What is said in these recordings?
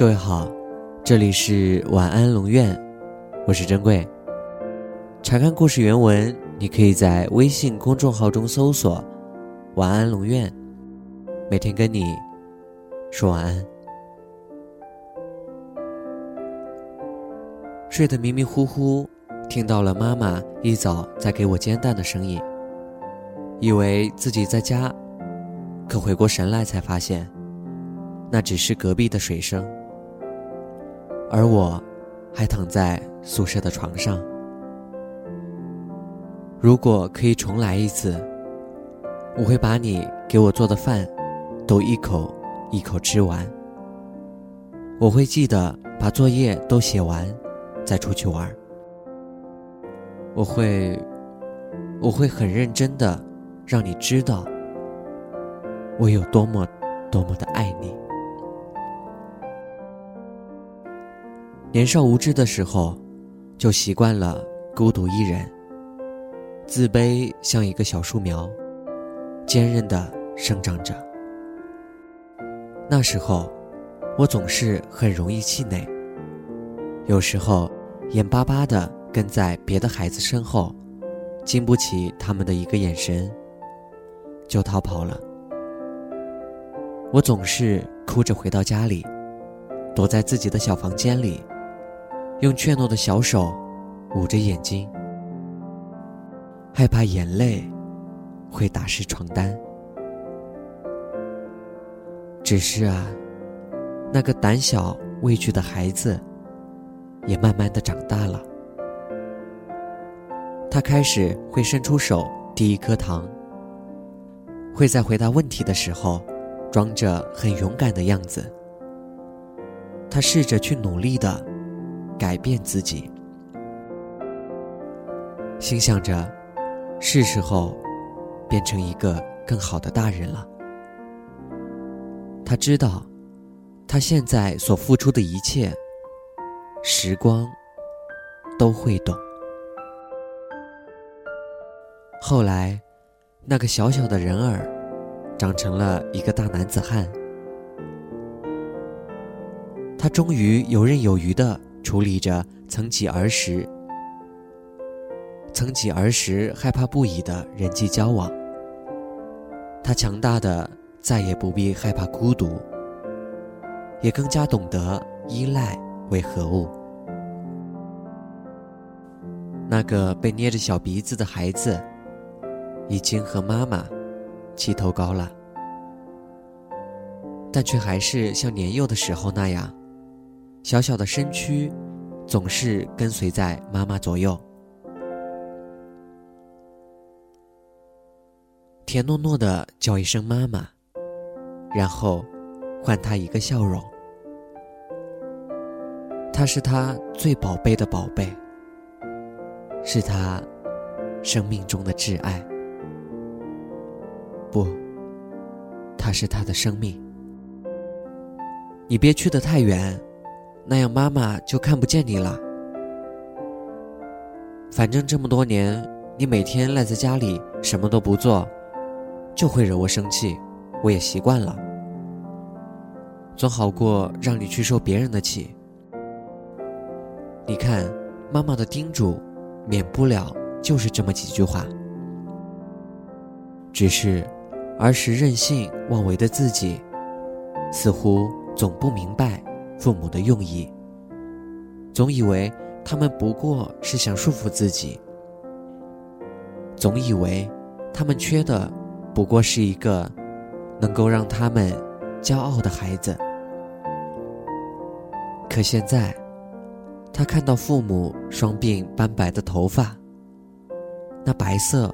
各位好，这里是晚安龙院，我是珍贵。查看故事原文，你可以在微信公众号中搜索“晚安龙院”，每天跟你说晚安。睡得迷迷糊糊，听到了妈妈一早在给我煎蛋的声音，以为自己在家，可回过神来才发现，那只是隔壁的水声。而我，还躺在宿舍的床上。如果可以重来一次，我会把你给我做的饭，都一口一口吃完。我会记得把作业都写完，再出去玩。我会，我会很认真的，让你知道，我有多么多么的爱你。年少无知的时候，就习惯了孤独一人。自卑像一个小树苗，坚韧的生长着。那时候，我总是很容易气馁。有时候，眼巴巴的跟在别的孩子身后，经不起他们的一个眼神，就逃跑了。我总是哭着回到家里，躲在自己的小房间里。用怯懦的小手捂着眼睛，害怕眼泪会打湿床单。只是啊，那个胆小畏惧的孩子也慢慢的长大了。他开始会伸出手递一颗糖，会在回答问题的时候装着很勇敢的样子。他试着去努力的。改变自己，心想着，是时候变成一个更好的大人了。他知道，他现在所付出的一切，时光都会懂。后来，那个小小的人儿，长成了一个大男子汉。他终于游刃有余的。处理着曾几儿时、曾几儿时害怕不已的人际交往，他强大的再也不必害怕孤独，也更加懂得依赖为何物。那个被捏着小鼻子的孩子，已经和妈妈齐头高了，但却还是像年幼的时候那样。小小的身躯，总是跟随在妈妈左右，甜糯糯的叫一声妈妈，然后换她一个笑容。她是他最宝贝的宝贝，是他生命中的挚爱。不，他是他的生命。你别去得太远。那样妈妈就看不见你了。反正这么多年，你每天赖在家里什么都不做，就会惹我生气，我也习惯了。总好过让你去受别人的气。你看，妈妈的叮嘱，免不了就是这么几句话。只是，儿时任性妄为的自己，似乎总不明白。父母的用意，总以为他们不过是想束缚自己，总以为他们缺的不过是一个能够让他们骄傲的孩子。可现在，他看到父母双鬓斑白的头发，那白色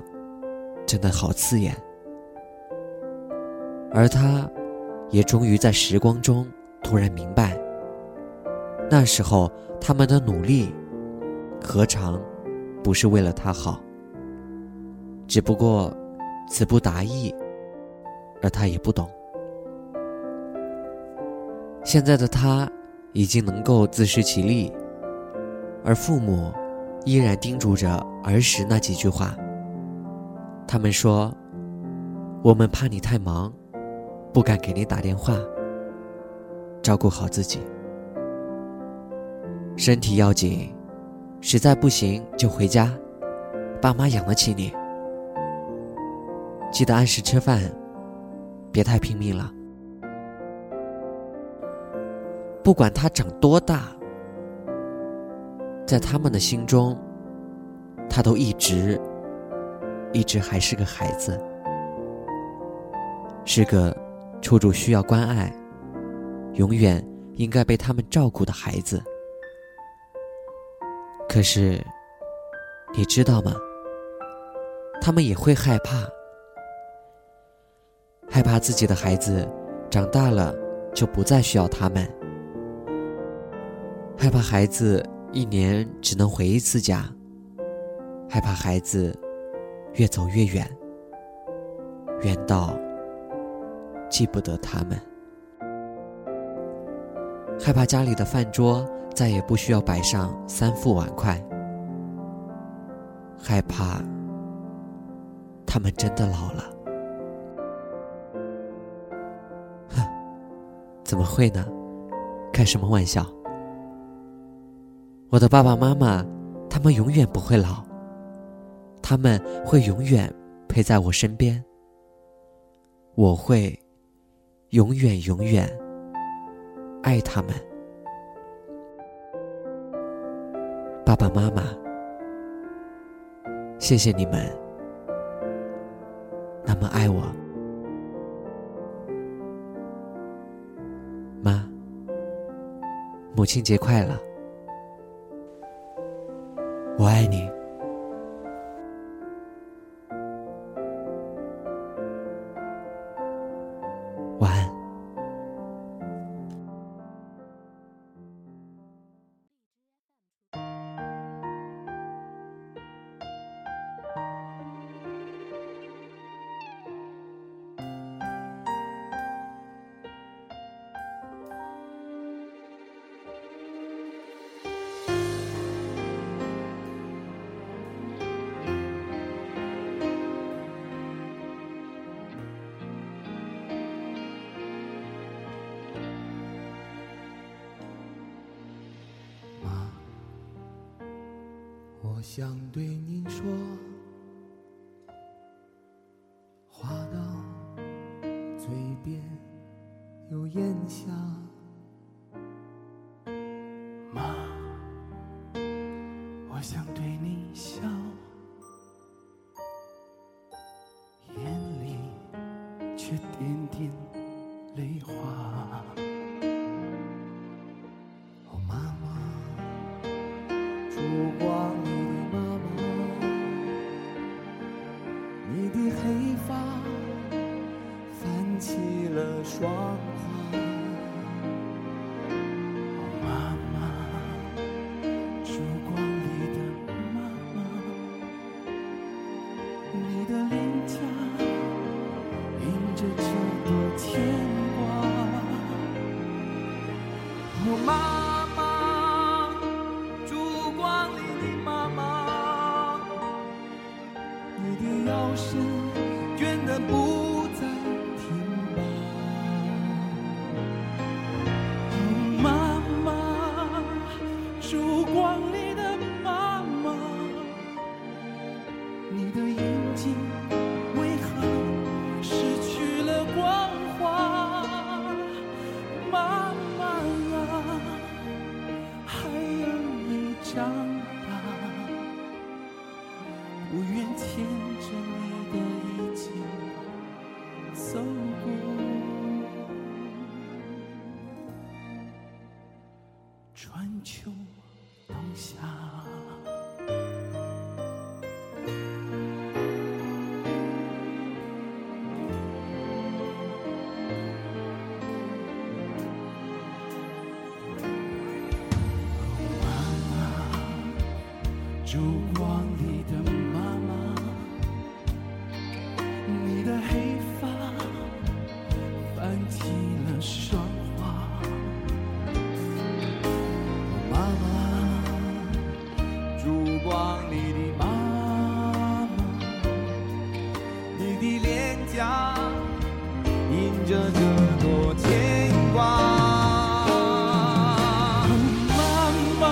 真的好刺眼，而他，也终于在时光中突然明白。那时候，他们的努力，何尝不是为了他好？只不过，词不达意，而他也不懂。现在的他，已经能够自食其力，而父母，依然叮嘱着儿时那几句话。他们说：“我们怕你太忙，不敢给你打电话，照顾好自己。”身体要紧，实在不行就回家，爸妈养得起你。记得按时吃饭，别太拼命了。不管他长多大，在他们的心中，他都一直、一直还是个孩子，是个处处需要关爱、永远应该被他们照顾的孩子。可是，你知道吗？他们也会害怕，害怕自己的孩子长大了就不再需要他们。害怕孩子一年只能回一次家，害怕孩子越走越远，远到记不得他们，害怕家里的饭桌再也不需要摆上三副碗筷，害怕他们真的老了。哼，怎么会呢？开什么玩笑？我的爸爸妈妈，他们永远不会老，他们会永远陪在我身边。我会永远永远爱他们。爸爸妈妈，谢谢你们那么爱我。妈，母亲节快乐！我爱你。我想对您说，我愿牵着你的衣襟走过。春秋冬夏着这朵牵挂妈妈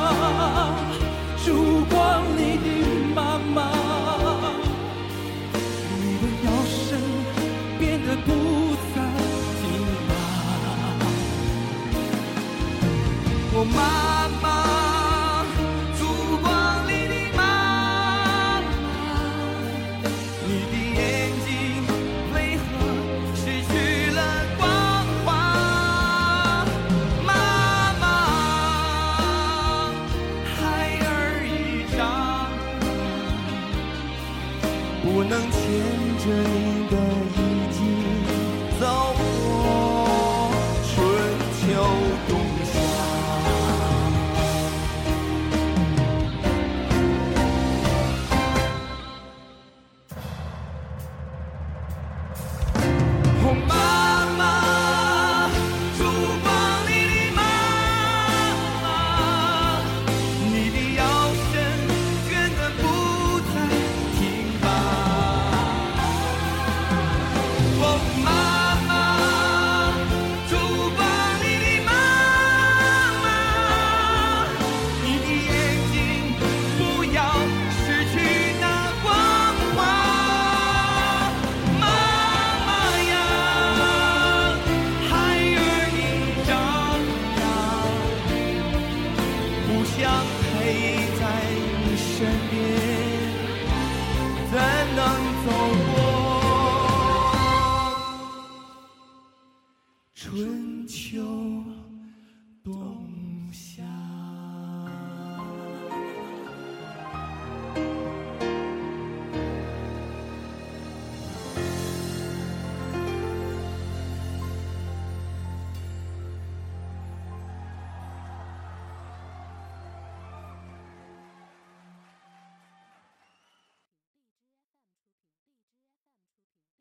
烛光里的妈妈你的腰身变得不再挺拔牵着你的衣